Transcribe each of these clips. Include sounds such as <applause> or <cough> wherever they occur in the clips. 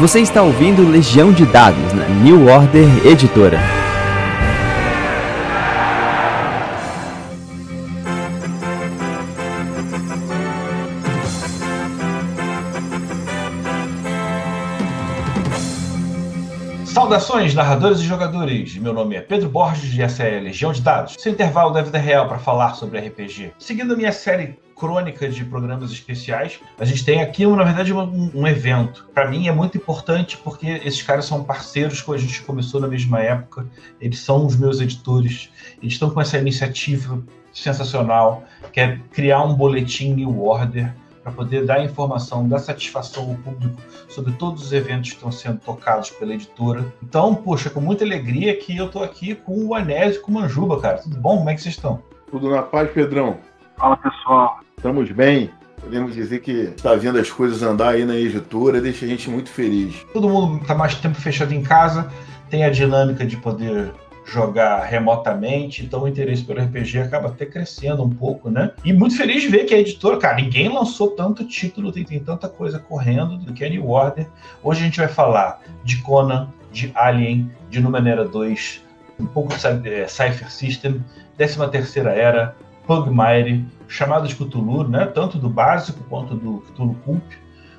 Você está ouvindo Legião de Dados na New Order Editora. Saudações, narradores e jogadores! Meu nome é Pedro Borges e essa é Legião de Dados, seu intervalo da vida real para falar sobre RPG. Seguindo minha série crônica de programas especiais, a gente tem aqui, na verdade, um, um evento. Para mim é muito importante porque esses caras são parceiros que a gente começou na mesma época, eles são os meus editores, eles estão com essa iniciativa sensacional, que é criar um boletim New Order para poder dar informação, dar satisfação ao público sobre todos os eventos que estão sendo tocados pela editora. Então, poxa, com muita alegria que eu estou aqui com o Anésio e com o Manjuba, cara. Tudo bom? Como é que vocês estão? Tudo na paz, Pedrão. Fala, pessoal. Estamos bem. Podemos dizer que está vendo as coisas andar aí na editora, deixa a gente muito feliz. Todo mundo está mais tempo fechado em casa, tem a dinâmica de poder jogar remotamente, então o interesse pelo RPG acaba até crescendo um pouco, né? E muito feliz de ver que a editora, cara, ninguém lançou tanto título, tem, tem tanta coisa correndo do que a New Order. Hoje a gente vai falar de Conan, de Alien, de Numenera 2, um pouco de é, Cypher System, 13 terceira Era, Pugmire, Chamadas de Cthulhu, né? Tanto do básico quanto do Cthulhu Cult.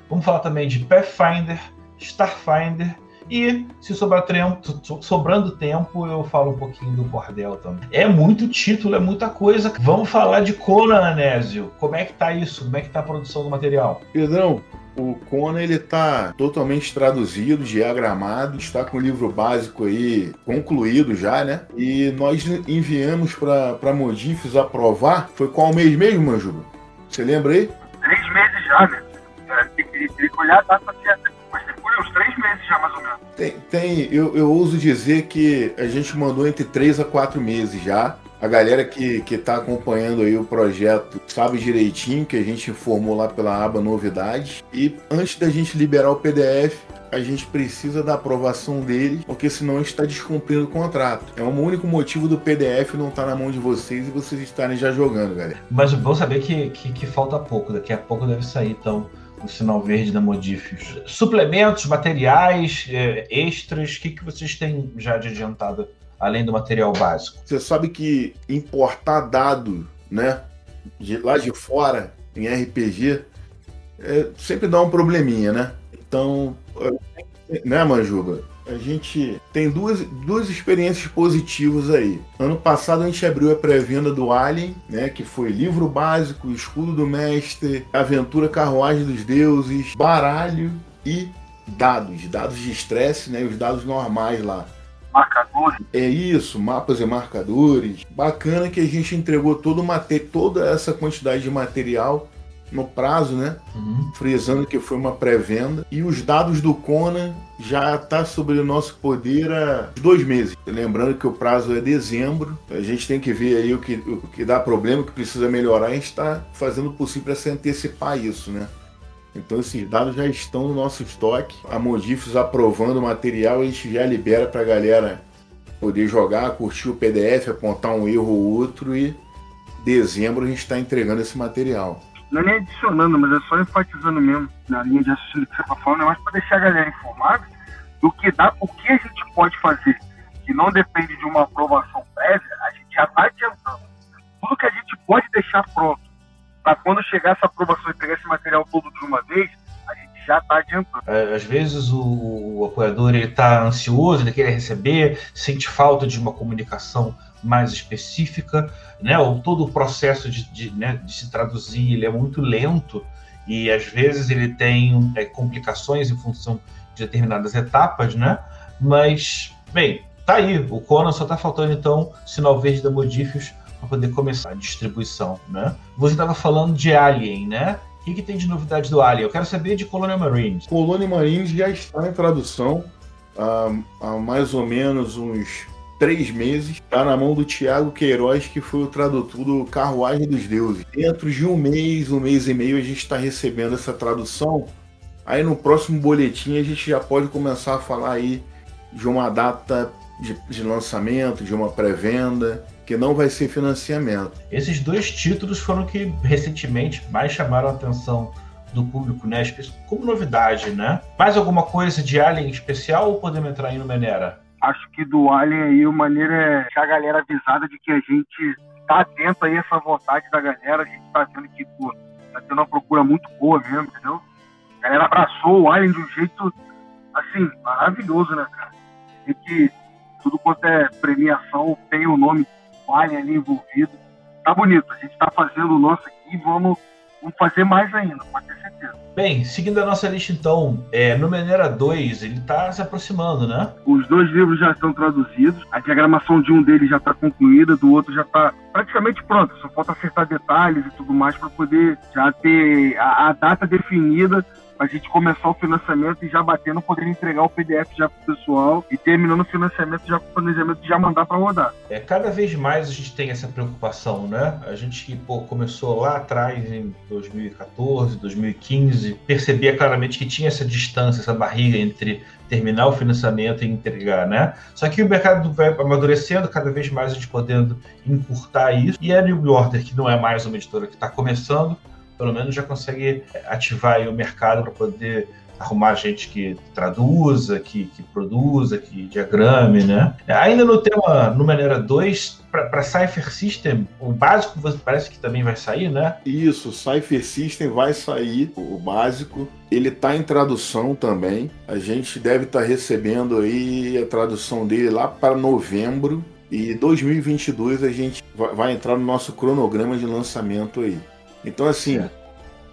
Vamos falar também de Pathfinder, Starfinder e, se sobrar tempo, sobrando tempo, eu falo um pouquinho do Cordel também. É muito título, é muita coisa. Vamos falar de Conan, Anésio. Como é que tá isso? Como é que tá a produção do material? Pedrão, o Conan ele está totalmente traduzido, diagramado, está com o livro básico aí concluído já, né? E nós enviamos para Modifes aprovar. Foi qual mês mesmo, Manjuba? Você lembra aí? Três meses já, né? É, tem que olhar a data certa uns três meses já, mais ou menos. Tem, tem eu, eu ouso dizer que a gente mandou entre três a quatro meses já. A galera que, que tá acompanhando aí o projeto sabe direitinho que a gente informou lá pela aba novidades. E antes da gente liberar o PDF, a gente precisa da aprovação dele, porque senão a gente está descumprindo o contrato. É o único motivo do PDF não estar tá na mão de vocês e vocês estarem já jogando, galera. Mas vou saber que, que, que falta pouco, daqui a pouco deve sair, então o sinal verde da Modifius. Suplementos, materiais, é, extras, o que, que vocês têm já de adiantado, além do material básico? Você sabe que importar dado, né, de, lá de fora, em RPG, é, sempre dá um probleminha, né? Então, né, Manjuba? a gente tem duas, duas experiências positivas aí. Ano passado a gente abriu a pré-venda do Alien, né, que foi livro básico, escudo do mestre, aventura carruagem dos deuses, baralho e dados, dados de estresse, né, os dados normais lá. Marcadores. É isso, mapas e marcadores. Bacana que a gente entregou todo toda essa quantidade de material no prazo, né? Uhum. Frisando que foi uma pré-venda. E os dados do Conan já está sobre o nosso poder há dois meses. Lembrando que o prazo é dezembro. A gente tem que ver aí o que, o que dá problema, o que precisa melhorar. A gente está fazendo o possível para se antecipar isso, né? Então esses dados já estão no nosso estoque. A Modifes aprovando o material, a gente já libera para a galera poder jogar, curtir o PDF, apontar um erro ou outro e dezembro a gente está entregando esse material não é nem adicionando, mas é só enfatizando mesmo na linha de raciocínio que você está falando, é mais para deixar a galera informada do que dá, o que a gente pode fazer, que não depende de uma aprovação prévia, a gente já está adiantando. Tudo que a gente pode deixar pronto, para quando chegar essa aprovação e pegar esse material todo de uma vez, a gente já está adiantando. É, às vezes o, apoiador está ansioso, ele quer receber, sente falta de uma comunicação mais específica, né? O, todo o processo de, de, né, de se traduzir ele é muito lento e às vezes ele tem é, complicações em função de determinadas etapas, né? Mas, bem, tá aí. O Conan só tá faltando então sinal verde da Modifius para poder começar a distribuição, né? Você estava falando de Alien, né? O que, que, tem de novidade do Alien? Eu quero saber de Colonial Marines. Colonial Marines já está em tradução há, há mais ou menos uns três meses, está na mão do Tiago Queiroz, que foi o tradutor do Carruagem dos Deuses. Dentro de um mês, um mês e meio, a gente está recebendo essa tradução. Aí no próximo boletim a gente já pode começar a falar aí de uma data de, de lançamento, de uma pré-venda, que não vai ser financiamento. Esses dois títulos foram que recentemente mais chamaram a atenção do público, né? Como novidade, né? Mais alguma coisa de Alien especial ou podemos entrar aí no Menera? Acho que do Alien aí, a maneira é deixar a galera avisada de que a gente tá atento aí a essa vontade da galera, a gente tá vendo que, pô, tá tendo uma procura muito boa mesmo, entendeu? A galera abraçou o Alien de um jeito, assim, maravilhoso, né, cara? E que tudo quanto é premiação tem o nome Alien ali envolvido. Tá bonito, a gente tá fazendo o nosso aqui, vamos, vamos fazer mais ainda, pode ter certeza. Bem, seguindo a nossa lista então, é, no Menera 2, ele está se aproximando, né? Os dois livros já estão traduzidos, a diagramação de um deles já está concluída, do outro já está praticamente pronto, só falta acertar detalhes e tudo mais para poder já ter a, a data definida a gente começar o financiamento e já batendo, poder entregar o PDF já pro pessoal e terminando o financiamento já com o planejamento já mandar para rodar. É, cada vez mais a gente tem essa preocupação, né? A gente pô, começou lá atrás em 2014, 2015, percebia claramente que tinha essa distância, essa barriga entre terminar o financiamento e entregar, né? Só que o mercado vai amadurecendo, cada vez mais a gente podendo encurtar isso. E a New Order, que não é mais uma editora que está começando, pelo menos já consegue ativar o mercado para poder arrumar gente que traduza, que, que, produza, que diagrame, né? Ainda no tema Numenera 2, para Cypher System, o básico parece que também vai sair, né? Isso, Cypher System vai sair, o básico. Ele está em tradução também. A gente deve estar tá recebendo aí a tradução dele lá para novembro. E 2022 a gente vai entrar no nosso cronograma de lançamento aí. Então, assim, é,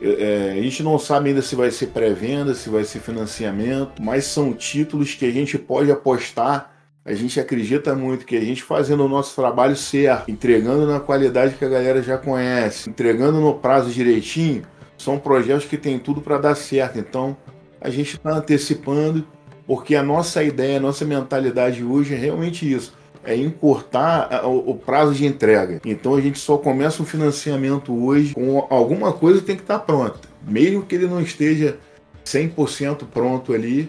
é, a gente não sabe ainda se vai ser pré-venda, se vai ser financiamento, mas são títulos que a gente pode apostar. A gente acredita muito que a gente fazendo o nosso trabalho certo, entregando na qualidade que a galera já conhece, entregando no prazo direitinho, são projetos que tem tudo para dar certo. Então, a gente está antecipando, porque a nossa ideia, a nossa mentalidade hoje é realmente isso é encurtar o prazo de entrega. Então a gente só começa o financiamento hoje com alguma coisa que tem que estar pronta. Mesmo que ele não esteja 100% pronto ali,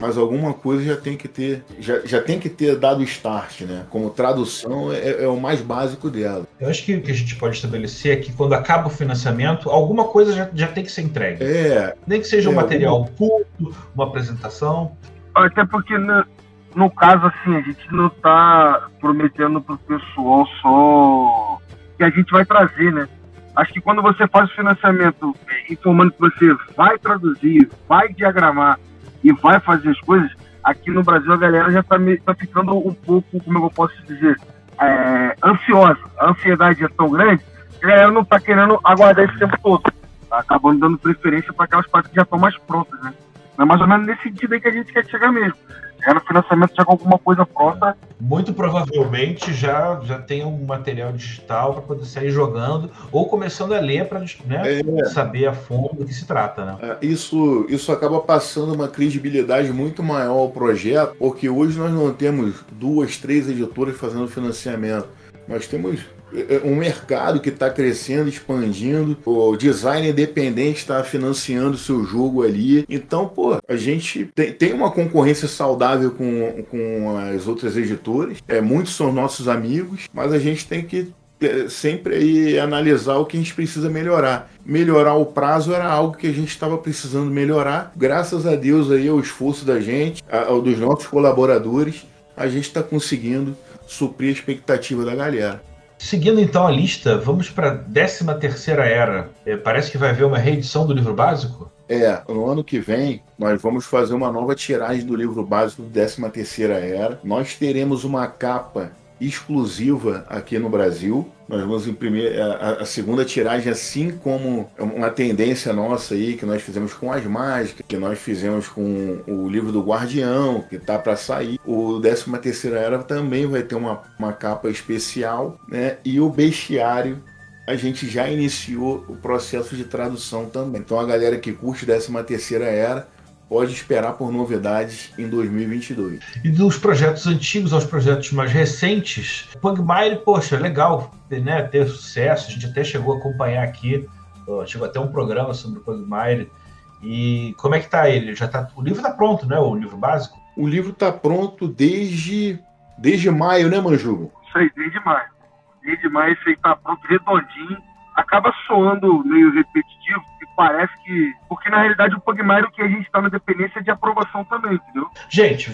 mas alguma coisa já tem que ter, já, já tem que ter dado start, né? Como tradução é, é, o mais básico dela. Eu acho que o que a gente pode estabelecer é que quando acaba o financiamento, alguma coisa já, já tem que ser entregue. É. Nem que seja é, um material curto, uma apresentação. Até porque né, no caso, assim, a gente não está prometendo para o pessoal só que a gente vai trazer, né? Acho que quando você faz o financiamento é, informando que você vai traduzir, vai diagramar e vai fazer as coisas, aqui no Brasil a galera já está tá ficando um pouco, como eu posso dizer, é, ansiosa. A ansiedade é tão grande que a galera não está querendo aguardar esse tempo todo. Tá acabando dando preferência para aquelas partes que já estão mais prontas, né? É mais ou menos nesse sentido aí que a gente quer chegar mesmo já no financiamento já com alguma coisa pronta. Muito provavelmente já, já tem um material digital para poder sair jogando ou começando a ler para né, é. saber a fundo do que se trata. Né? É, isso, isso acaba passando uma credibilidade muito maior ao projeto, porque hoje nós não temos duas, três editoras fazendo financiamento. Nós temos é um mercado que está crescendo, expandindo, o design independente está financiando seu jogo ali. Então, pô, a gente tem, tem uma concorrência saudável com, com as outras editoras. É, muitos são nossos amigos, mas a gente tem que é, sempre aí analisar o que a gente precisa melhorar. Melhorar o prazo era algo que a gente estava precisando melhorar. Graças a Deus aí ao esforço da gente, ao dos nossos colaboradores, a gente está conseguindo suprir a expectativa da galera. Seguindo então a lista, vamos para a 13 terceira era. É, parece que vai haver uma reedição do livro básico? É, no ano que vem nós vamos fazer uma nova tiragem do livro básico do 13 terceira era. Nós teremos uma capa exclusiva aqui no Brasil. Nós vamos imprimir a, a, segunda tiragem, assim como uma tendência nossa aí, que nós fizemos com as mágicas, que nós fizemos com o livro do Guardião, que tá para sair. O 13 terceira era também vai ter uma, uma capa especial, né? E o bestiário a gente já iniciou o processo de tradução também. Então a galera que curte 13 terceira era pode esperar por novidades em 2022. E dos projetos antigos aos projetos mais recentes, Pugmire, poxa, é legal né, ter sucesso, a gente até chegou a acompanhar aqui, chegou até um programa sobre o Pugmire. E como é que tá ele? Já tá, o livro está pronto, né? O livro básico? O livro está pronto desde, desde maio, né, Manjubo? Isso aí, desde maio. Desde maio isso aí tá pronto, redondinho. Acaba soando meio repetitivo, parece que. que na realidade o Pugmire, que a gente está na dependência de aprovação também, entendeu? Gente,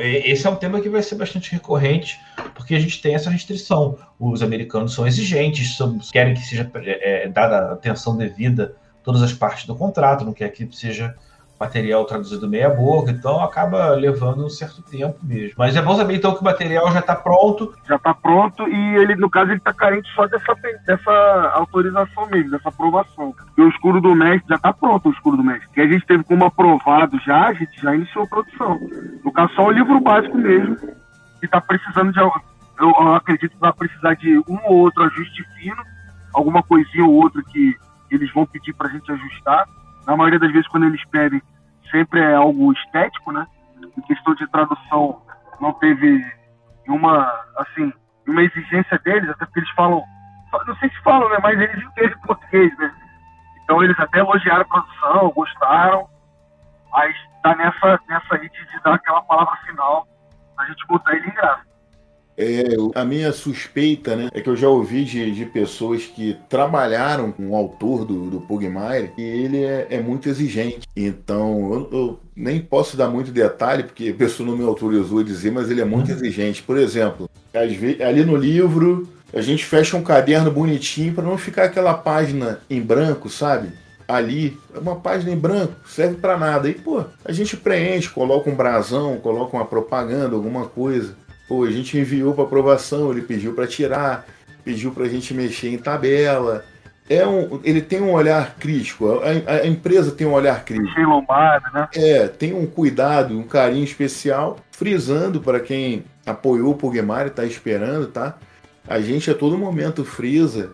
esse é um tema que vai ser bastante recorrente, porque a gente tem essa restrição. Os americanos são exigentes, são, querem que seja é, é dada atenção devida todas as partes do contrato, não quer que seja material traduzido meia boca, então acaba levando um certo tempo mesmo. Mas é bom saber então que o material já está pronto. Já está pronto e ele, no caso, ele está carente só dessa, dessa autorização mesmo, dessa aprovação. E o escuro do mestre já está pronto, o escuro do mestre. Que a gente teve como aprovado já, a gente já iniciou a produção. No caso, só o livro básico mesmo, que está precisando de. Eu, eu acredito que vai precisar de um ou outro ajuste fino, alguma coisinha ou outra que eles vão pedir para a gente ajustar na maioria das vezes, quando eles pedem, sempre é algo estético, né? Em questão de tradução, não teve uma, assim, uma exigência deles, até porque eles falam, não sei se falam, né? Mas eles entendem português, né? Então eles até elogiaram a produção, gostaram, mas tá nessa, nessa aí de dar aquela palavra final pra gente botar ele em graça. É, a minha suspeita, né, é que eu já ouvi de, de pessoas que trabalharam com o autor do, do Pugmire e ele é, é, muito exigente. Então, eu, eu, nem posso dar muito detalhe, porque a pessoa não me autorizou a dizer, mas ele é muito uhum. exigente. Por exemplo, vezes, ali no livro, a gente fecha um caderno bonitinho para não ficar aquela página em branco, sabe? ali, é uma página em branco, serve para nada. E, pô, a gente preenche, coloca um brasão, coloca uma propaganda, alguma coisa. Pô, a gente enviou para aprovação, ele pediu para tirar, pediu para a gente mexer em tabela. É um, ele tem um olhar crítico, a, a empresa tem um olhar crítico. Lombard, né? É, tem um cuidado, um carinho especial, frisando para quem apoiou o Pugmar e está esperando, tá? A gente a todo momento frisa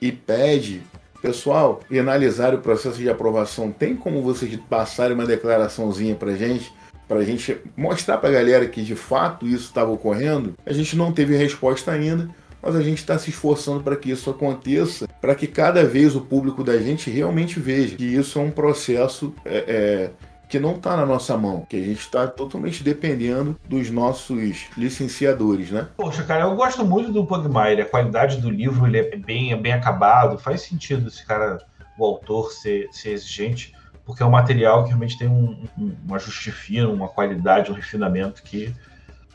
e pede, pessoal, analisar o processo de aprovação. Tem como vocês passarem uma declaraçãozinha para gente? Para a gente mostrar para a galera que de fato isso estava ocorrendo, a gente não teve resposta ainda, mas a gente está se esforçando para que isso aconteça, para que cada vez o público da gente realmente veja que isso é um processo é, é, que não está na nossa mão, que a gente está totalmente dependendo dos nossos licenciadores, né? Poxa, cara, eu gosto muito do Pugmire, a qualidade do livro ele é bem, é bem acabado, faz sentido esse cara, o autor, ser, ser exigente porque é um material que realmente tem um, um, um ajuste fino, uma qualidade, um refinamento que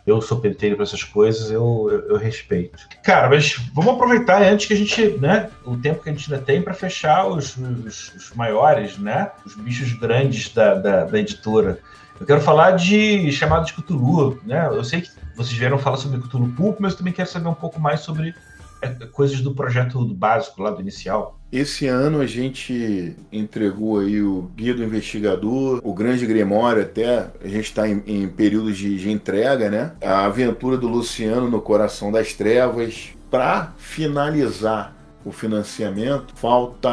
eu sou penteiro para essas coisas, eu, eu, eu, respeito. Cara, mas vamos aproveitar antes que a gente, né, o tempo que a gente ainda tem para fechar os, os, os, maiores, né, os bichos grandes da, da, da, editora. Eu quero falar de chamado de Cthulhu, né? Eu sei que vocês vieram falar sobre Cthulhu Pulp, mas eu também quero saber um pouco mais sobre é, coisas do projeto básico lá do inicial. Esse ano a gente entregou aí o Guia do Investigador, o Grande Grimório até, a gente está em, em períodos de, de entrega, né? A aventura do Luciano no Coração das Trevas. Para finalizar o financiamento. Falta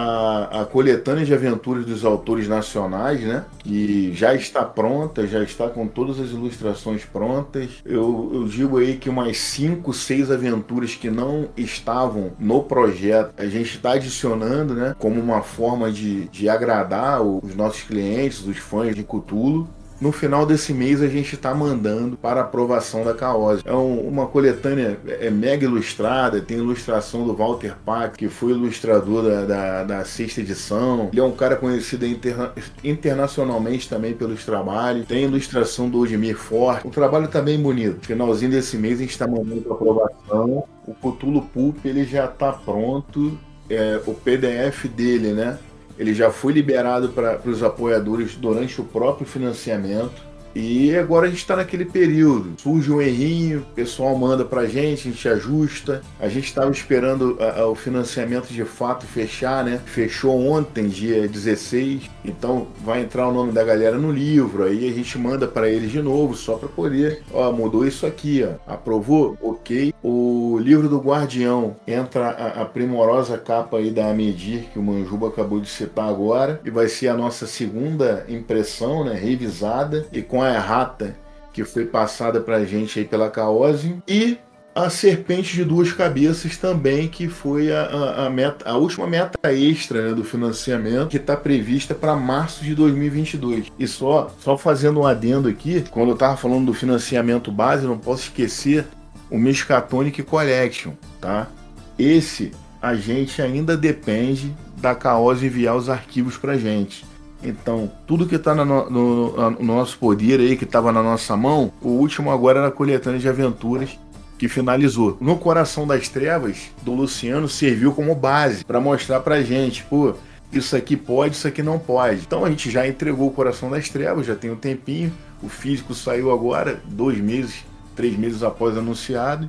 a coletânea de aventuras dos autores nacionais, né? Que já está pronta, já está com todas as ilustrações prontas. Eu, eu digo aí que umas 5, 6 aventuras que não estavam no projeto, a gente está adicionando, né? Como uma forma de, de agradar os nossos clientes, os fãs de Cthulhu. No final desse mês a gente está mandando para aprovação da Caose. É um, uma coletânea é, mega ilustrada, tem ilustração do Walter Pack, que foi ilustrador da, da, da sexta edição. Ele é um cara conhecido interna internacionalmente também pelos trabalhos. Tem ilustração do Odimir Forte. O trabalho está bem bonito. Finalzinho desse mês a gente está mandando para aprovação. O Cthulhu Pulp ele já está pronto. É, o PDF dele, né? Ele já foi liberado para os apoiadores durante o próprio financiamento. E agora a gente está naquele período. Surge um errinho, o pessoal manda para a gente, a gente ajusta. A gente estava esperando a, a, o financiamento de fato fechar, né? Fechou ontem, dia 16. Então vai entrar o nome da galera no livro. Aí a gente manda para eles de novo, só para poder. Ó, mudou isso aqui, ó. Aprovou? Ok. O livro do Guardião entra a, a primorosa capa aí da Amedir, que o Manjuba acabou de citar agora. E vai ser a nossa segunda impressão, né? Revisada. E com a errata que foi passada para a gente aí pela Caose e a Serpente de Duas Cabeças também, que foi a, a, a, meta, a última meta extra né, do financiamento, que está prevista para março de 2022. E só, só fazendo um adendo aqui, quando eu estava falando do financiamento base, não posso esquecer o Miskatonic Collection, tá? Esse a gente ainda depende da Caose enviar os arquivos para gente. Então, tudo que está no, no, no, nosso poder aí, que estava na nossa mão, o último agora era a coletânea de aventuras que finalizou. No Coração das Trevas, do Luciano, serviu como base para mostrar pra gente, pô, isso aqui pode, isso aqui não pode. Então a gente já entregou o Coração das Trevas, já tem um tempinho. O físico saiu agora, dois meses, três meses após anunciado.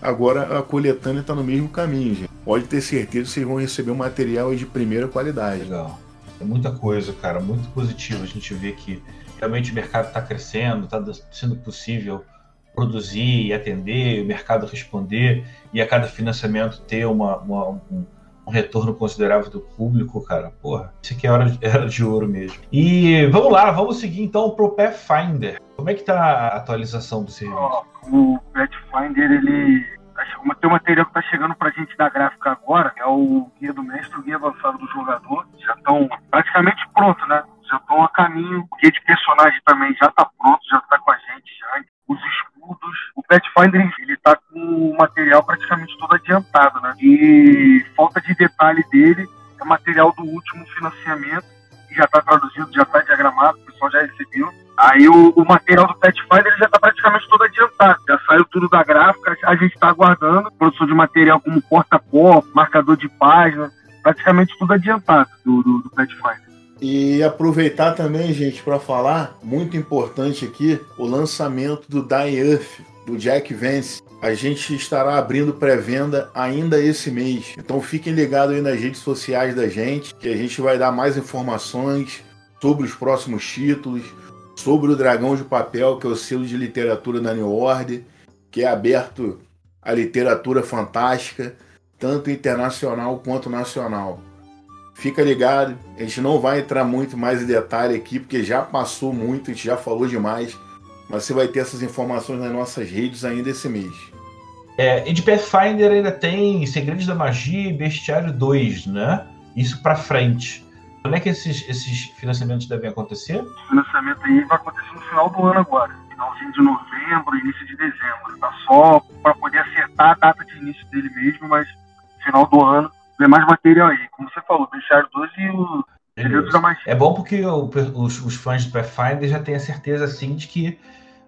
Agora a coletânea está no mesmo caminho, gente. Pode ter certeza que vocês vão receber um material de primeira qualidade. Legal. É muita coisa, cara, muito positivo. A gente vê que realmente o mercado está crescendo, está sendo possível produzir e atender, o mercado responder e a cada financiamento ter uma, uma um, um, retorno considerável do público, cara, porra, isso aqui é hora, <laughs> era de ouro mesmo. E vamos lá, vamos seguir então pro Pathfinder. Como é que tá a atualização do serviço? o Pathfinder, ele tem um material que está chegando para a gente da gráfica agora, é o Guia do Mestre, o Guia Avançado do Jogador. Estão praticamente prontos, né? Já estão a caminho. O guia de personagem também já está pronto, já está com a gente. Já. Os escudos. O Pathfinder, ele tá com o material praticamente todo adiantado, né? E falta de detalhe dele é material do último financiamento, que já está traduzido, já está diagramado, o pessoal já recebeu. Aí o, o material do Pathfinder já está praticamente todo adiantado, já saiu tudo da gráfica, a gente está aguardando produção de material como porta-pó, marcador de página, praticamente tudo adiantado do, do, do Pathfinder. E aproveitar também, gente, para falar, muito importante aqui, o lançamento do Die Earth, do Jack Vance. A gente estará abrindo pré-venda ainda esse mês. Então fiquem ligados aí nas redes sociais da gente, que a gente vai dar mais informações sobre os próximos títulos, sobre o Dragão de Papel, que é o selo de literatura da New Order, que é aberto à literatura fantástica, tanto internacional quanto nacional. Fica ligado, a gente não vai entrar muito mais em detalhe aqui, porque já passou muito, a gente já falou demais, mas você vai ter essas informações nas nossas redes ainda esse mês. É, e de Pathfinder ainda tem Segredos da Magia e Bestiário 2, né? Isso para frente. Quando é que esses, esses financiamentos devem acontecer? O financiamento aí vai acontecer no final do ano agora. Finalzinho de novembro, início de dezembro. Tá só para poder acertar a data de início dele mesmo, mas final do ano vem mais material aí. Como você falou, Bestiário 2 e o Segredos da Magia. É bom porque o, os, os, fãs de Pathfinder já têm a certeza, assim, de que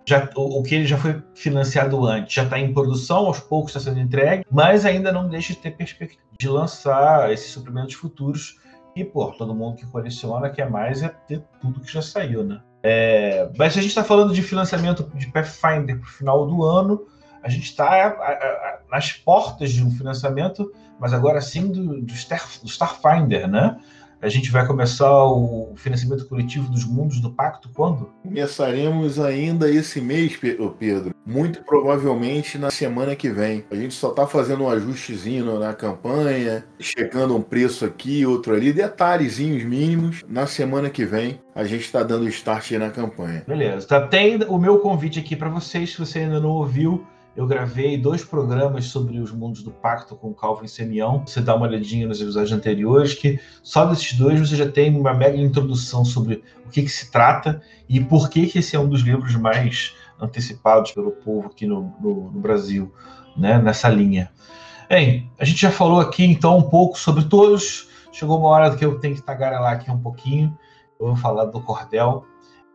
já, o, o que ele já foi financiado antes já está em produção, aos poucos está sendo entregue, mas ainda não deixa de ter perspectiva de lançar esses suprimentos futuros e, pô, todo mundo que coleciona quer mais é ter tudo que já saiu, né? É, mas se a gente está falando de financiamento de Pathfinder para o final do ano, a gente está nas portas de um financiamento, mas agora sim do, do, Star, do Starfinder, né? A gente vai começar o financiamento coletivo dos mundos do pacto quando? Começaremos ainda esse mês, Pedro. Muito provavelmente na semana que vem. A gente só está fazendo um ajustezinho na campanha, checando um preço aqui, outro ali, detalhezinhos mínimos. Na semana que vem a gente está dando start na campanha. Beleza. Tá, tem o meu convite aqui para vocês, se você ainda não ouviu eu gravei dois programas sobre os mundos do pacto com Calvin Semião. Você dá uma olhadinha nos episódios anteriores, que só desses dois você já tem uma mega introdução sobre o que, que se trata e por que, que esse é um dos livros mais antecipados pelo povo aqui no, no, no Brasil, né, nessa linha. Bem, a gente já falou aqui então um pouco sobre todos. Chegou uma hora que eu tenho que tagarelar aqui um pouquinho. Eu vou falar do cordel.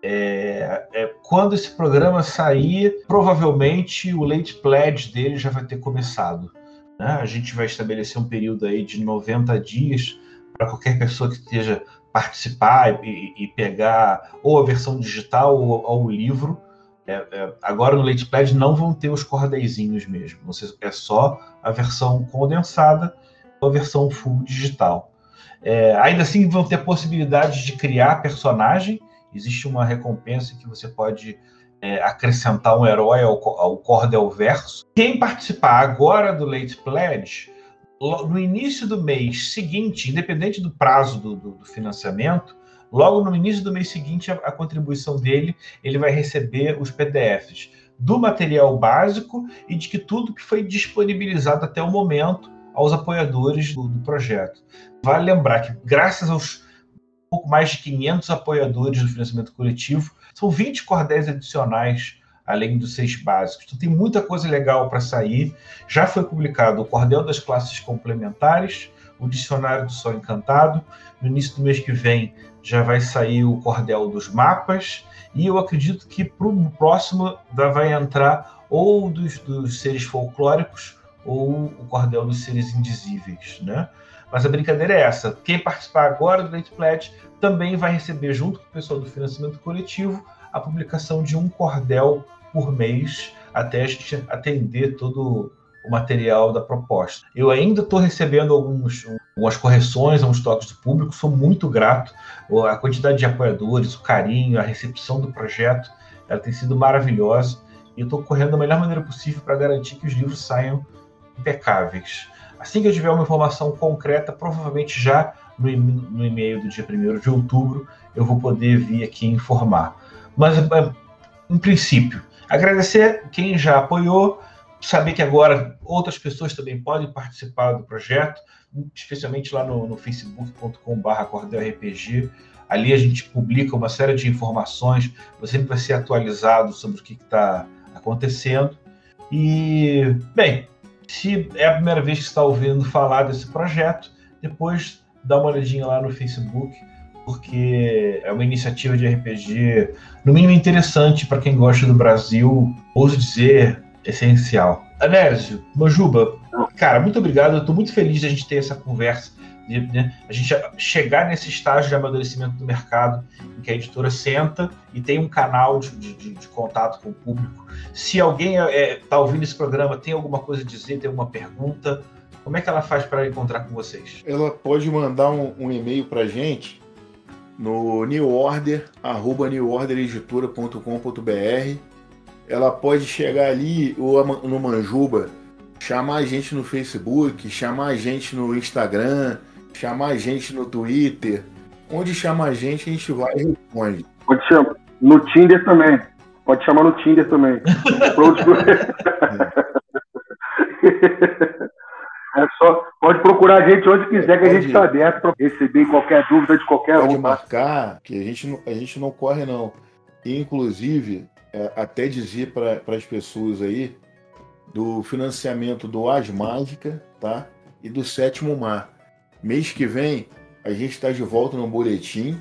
É, é, quando esse programa sair, provavelmente o late pledge dele já vai ter começado. Né? A gente vai estabelecer um período aí de 90 dias para qualquer pessoa que esteja participar e, e, pegar ou a versão digital ou, ou o livro. É, é, agora no Late Pledge não vão ter os cordeizinhos mesmo. Você, é só a versão condensada ou a versão full digital. É, ainda assim vão ter possibilidade de criar personagem existe uma recompensa que você pode é, acrescentar um herói ao, ao Cordel Verso. Quem participar agora do Late Pledge, no início do mês seguinte, independente do prazo do, do, do financiamento, logo no início do mês seguinte, a, a, contribuição dele, ele vai receber os PDFs do material básico e de que tudo que foi disponibilizado até o momento aos apoiadores do, do projeto. Vale lembrar que, graças aos pouco mais de 500 apoiadores do financiamento coletivo. São 20 cordéis adicionais, além dos seis básicos. Então tem muita coisa legal para sair. Já foi publicado o Cordel das Classes Complementares, o Dicionário do Sol Encantado. No início do mês que vem já vai sair o Cordel dos Mapas. E eu acredito que para o próximo vai entrar ou dos, dos seres folclóricos ou o Cordel dos Seres Indizíveis, né? Mas a brincadeira é essa. Quem participar agora do Great Pledge também vai receber, junto com o pessoal do financiamento coletivo, a publicação de um cordel por mês, até a gente atender todo o material da proposta. Eu ainda estou recebendo alguns, algumas correções, alguns toques do público, sou muito grato. A quantidade de apoiadores, o carinho, a recepção do projeto, ela tem sido maravilhosa. E eu estou correndo da melhor maneira possível para garantir que os livros saiam impecáveis. Assim que eu tiver uma informação concreta, provavelmente já no, no e-mail do dia 1 de outubro, eu vou poder vir aqui informar. Mas, é, em princípio, agradecer quem já apoiou, saber que agora outras pessoas também podem participar do projeto, especialmente lá no, no facebook.com.br cordelrpg. Ali a gente publica uma série de informações, você sempre vai ser atualizado sobre o que está acontecendo. E, bem, se é a primeira vez que está ouvindo falar desse projeto, depois dá uma olhadinha lá no Facebook, porque é uma iniciativa de RPG, no mínimo interessante para quem gosta do Brasil, ouso dizer, essencial. Anésio, Manjuba, cara, muito obrigado. Eu estou muito feliz de a gente ter essa conversa, né, a gente chegar nesse estágio de amadurecimento do mercado, em que a editora senta e tem um canal de, de, de contato com o público. Se alguém está é, tá ouvindo esse programa, tem alguma coisa a dizer, tem alguma pergunta, como é que ela faz para encontrar com vocês? Ela pode mandar um, um e-mail para a gente no neworder, arroba newordereditora.com.br. Ela pode chegar ali ou no Manjuba, chamar a gente no Facebook, chamar a gente no Instagram, chamar a gente no Twitter. Onde chama a gente, a gente vai e responde. Pode chamar. No Tinder também. Pode chamar no Tinder também. <laughs> É só, pode procurar a gente onde quiser, que a gente está aberto para receber qualquer dúvida de qualquer pode um. Pode marcar, que a gente, não, a gente não corre, não. E, inclusive, é, até dizer para as pessoas aí do financiamento do As Mágica, tá? E do Sétimo Mar. Mês que vem, a gente está de volta no boletim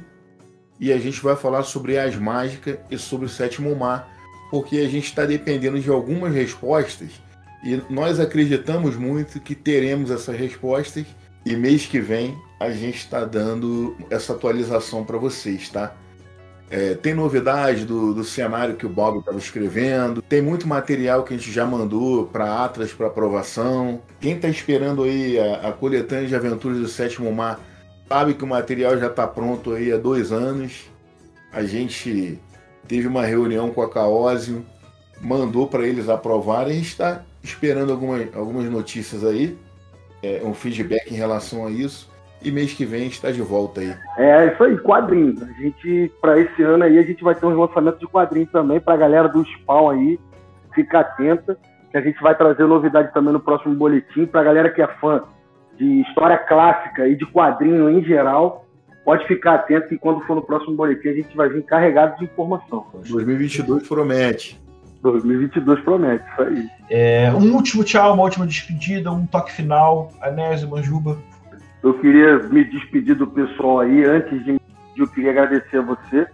e a gente vai falar sobre As Mágica e sobre o Sétimo Mar, porque a gente está dependendo de algumas respostas e nós acreditamos muito que teremos essas respostas e mês que vem a gente está dando essa atualização para vocês, tá? É, tem novidade do, do cenário que o Bob estava escrevendo, tem muito material que a gente já mandou para Atlas para aprovação. Quem está esperando aí a, a coletânea de aventuras do Sétimo Mar sabe que o material já está pronto aí há dois anos. A gente teve uma reunião com a Caósio, mandou para eles aprovarem, a gente está esperando algumas, algumas notícias aí, é, um feedback em relação a isso. E mês que vem está de volta aí. É, isso aí, quadrinhos. A gente, para esse ano aí, a gente vai ter um lançamento de quadrinhos também para a galera do Spawn aí. Fica atenta, que a gente vai trazer novidade também no próximo boletim. Para a galera que é fã de história clássica e de quadrinho em geral, pode ficar atento que quando for no próximo boletim a gente vai vir carregado de informação. 2022 promete. 2022 promete, isso aí. É, um último tchau, uma última despedida, um toque final. Anésio, Manjuba. Eu queria me despedir do pessoal aí. Antes de eu queria agradecer a você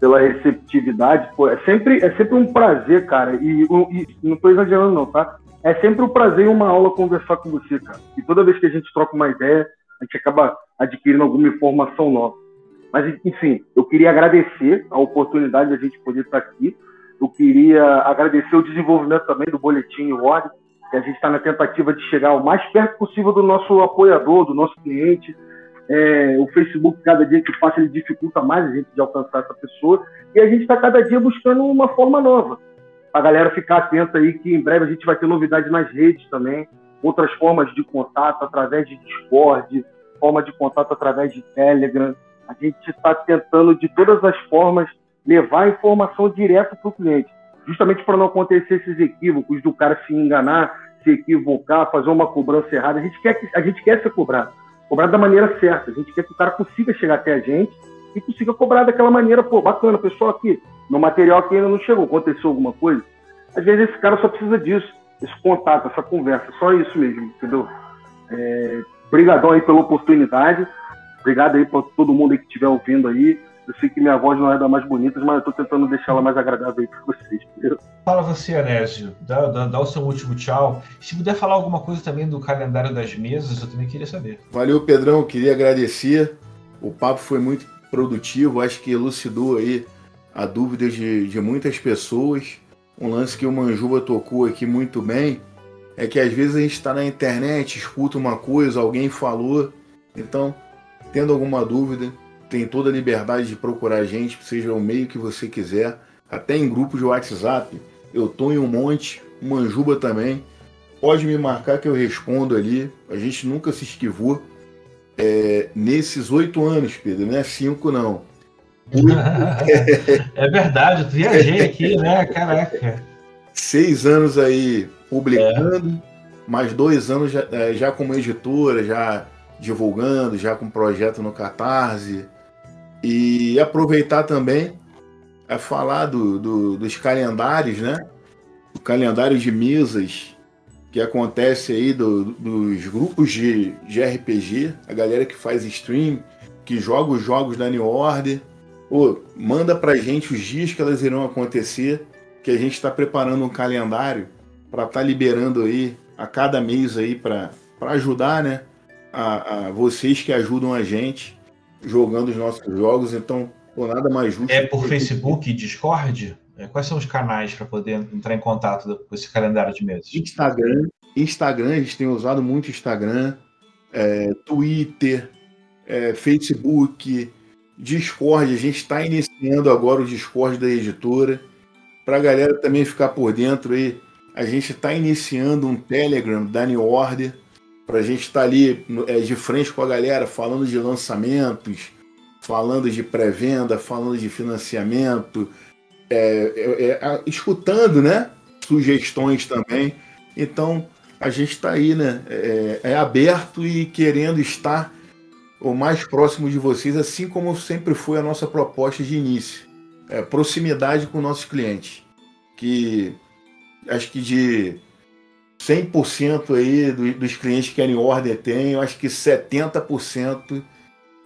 pela receptividade. Pô, é, sempre, é sempre um prazer, cara. E, e não estou exagerando, não, tá? É sempre um prazer e uma aula conversar com você, cara. E toda vez que a gente troca uma ideia, a gente acaba adquirindo alguma informação nova. Mas, enfim, eu queria agradecer a oportunidade de a gente poder estar aqui. Eu queria agradecer o desenvolvimento também do Boletim Word, que a gente está na tentativa de chegar o mais perto possível do nosso apoiador, do nosso cliente. É, o Facebook, cada dia que passa, ele dificulta mais a gente de alcançar essa pessoa. E a gente está cada dia buscando uma forma nova. A galera ficar atenta aí que em breve a gente vai ter novidades nas redes também, outras formas de contato através de Discord, forma de contato através de Telegram. A gente está tentando de todas as formas levar a informação direto para o cliente, justamente para não acontecer esses equívocos do cara se enganar, se equivocar, fazer uma cobrança errada. A gente quer, que, a gente quer ser cobrado, cobrado da maneira certa. A gente quer que o cara consiga chegar até a gente e consiga cobrar daquela maneira, pô, bacana, pessoal aqui, no material que ainda não chegou, aconteceu alguma coisa. Às vezes esse cara só precisa disso, esse contato, essa conversa, só isso mesmo, entendeu? É, aí pela oportunidade. Obrigado aí para todo mundo aí que estiver ouvindo aí. Eu sei que minha voz não é da mais bonita, mas eu estou tentando deixar ela mais agradável aí para vocês. Entendeu? Fala você, Anésio. Dá, dá, dá, o seu último tchau. Se puder falar alguma coisa também do calendário das mesas, eu também queria saber. Valeu, Pedrão. Queria agradecer. O papo foi muito produtivo. Acho que elucidou aí a dúvida de, de muitas pessoas. Um lance que o Manjuba tocou aqui muito bem é que às vezes a gente está na internet, escuta uma coisa, alguém falou. Então, tendo alguma dúvida, tem toda a liberdade de procurar a gente, seja o meio que você quiser, até em grupos de WhatsApp. Eu tô em um monte, Manjuba também. Pode me marcar que eu respondo ali. A gente nunca se esquivou. É, nesses oito anos, Pedro, não é cinco, não. <laughs> é verdade, eu viajei aqui, né? Caraca. Seis anos aí publicando, é. mais dois anos já, é, já como editora, já divulgando, já com projeto no Catarse. E aproveitar também a falar do, do, dos calendários, né? O calendário de mesas que acontece aí do, dos grupos de, de RPG, a galera que faz stream, que joga os jogos da New Order. Pô, manda pra gente os dias que elas irão acontecer, que a gente está preparando um calendário para estar tá liberando aí a cada mês aí para ajudar, né? A, a vocês que ajudam a gente jogando os nossos jogos, então, por nada mais justo. É por Facebook e Discord? É, quais são os canais para poder entrar em contato com esse calendário de meses? Instagram. Instagram, a gente tem usado muito Instagram, é, Twitter, é, Facebook, Discord. A gente está iniciando agora o Discord da editora. Para a galera também ficar por dentro aí, a gente está iniciando um Telegram da New Order para a gente estar tá ali é, de frente com a galera, falando de lançamentos, falando de pré-venda, falando de financiamento, é, é, é escutando, né? Sugestões também. Então a gente está aí, né? É, é, aberto e querendo estar o mais próximo de vocês, assim como sempre foi a nossa proposta de início. É, proximidade com nossos clientes. Que acho que de 100% aí dos clientes que a New Order tem, eu acho que 70%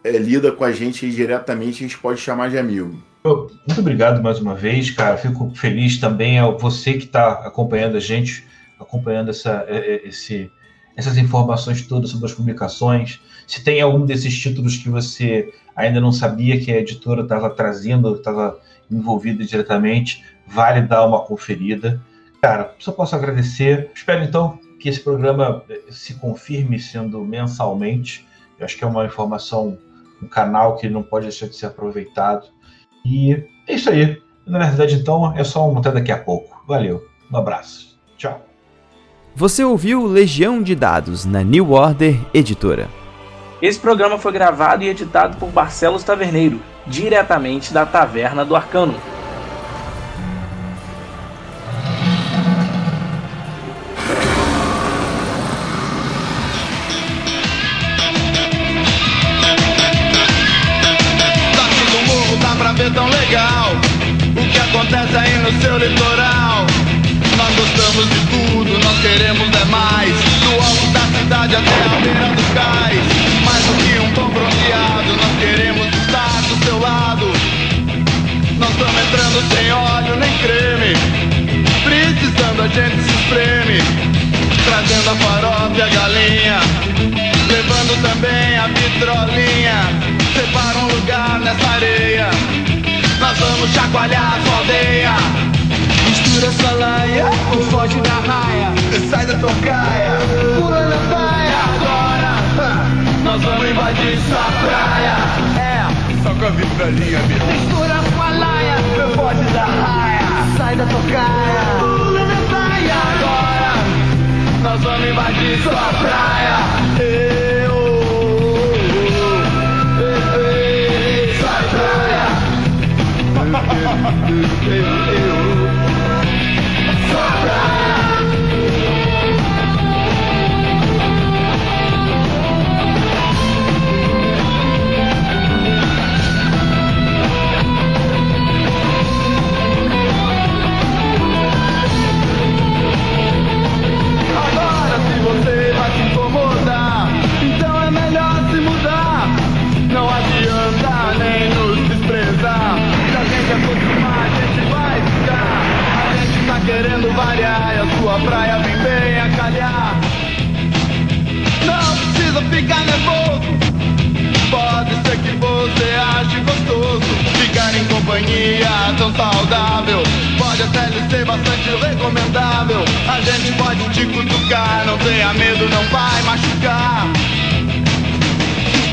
é, lida com a gente diretamente, a gente pode chamar de amigo. Muito obrigado mais uma vez, cara. Fico feliz também ao você que está acompanhando a gente, acompanhando essa, é, é, esse, essas informações todas sobre as publicações. Se tem algum desses títulos que você ainda não sabia que a editora estava trazendo, estava envolvida diretamente, vale dar uma conferida. Cara, só posso agradecer. Espero então que esse programa eh, se confirme sendo mensalmente. Eu acho que é uma informação, um canal que não pode deixar de ser aproveitado. E é isso aí. Na verdade, então, é só um até daqui a pouco. Valeu. Um abraço. Tchau. Você ouviu Legião de Dados na New Order Editora. Esse programa foi gravado e editado por Barcelos Taverneiro, diretamente da Taverna do Arcano. Acontece aí no seu litoral. Nós gostamos de tudo, nós queremos é mais. Do alto da cidade até a beira do cais. Mais do que um pão bronzeado, nós queremos estar do seu lado. Nós estamos entrando sem óleo nem creme. Precisando a gente se espreme. Trazendo a farofa e a galinha. Levando também a vitrolinha. Vamos chacoalhar a aldeia Mistura sua laia, ou foge da raia. Sai da tocaia, pula na praia. Agora, nós vamos invadir sua praia. É, só com a vitrolinha, meu. Mistura sua laia, foge da raia. Sai da tocaia, pula na praia. Agora, nós vamos invadir sua praia eu, eu, Agora recomendável. A gente pode te cutucar, não tenha medo, não vai machucar.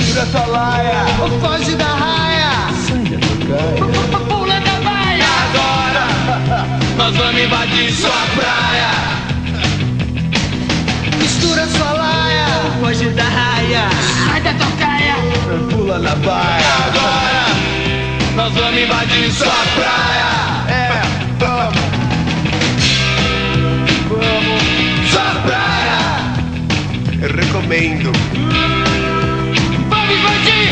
Tira sua laia, ou foge da raia. Sai da tocaia, Pula da baia. Agora, <laughs> nós vamos invadir sua praia. Mistura sua laia, ou foge da raia. Sai da tocaia. Pula na baia. Agora, nós vamos invadir sua praia. recomendo. Bob Bandido!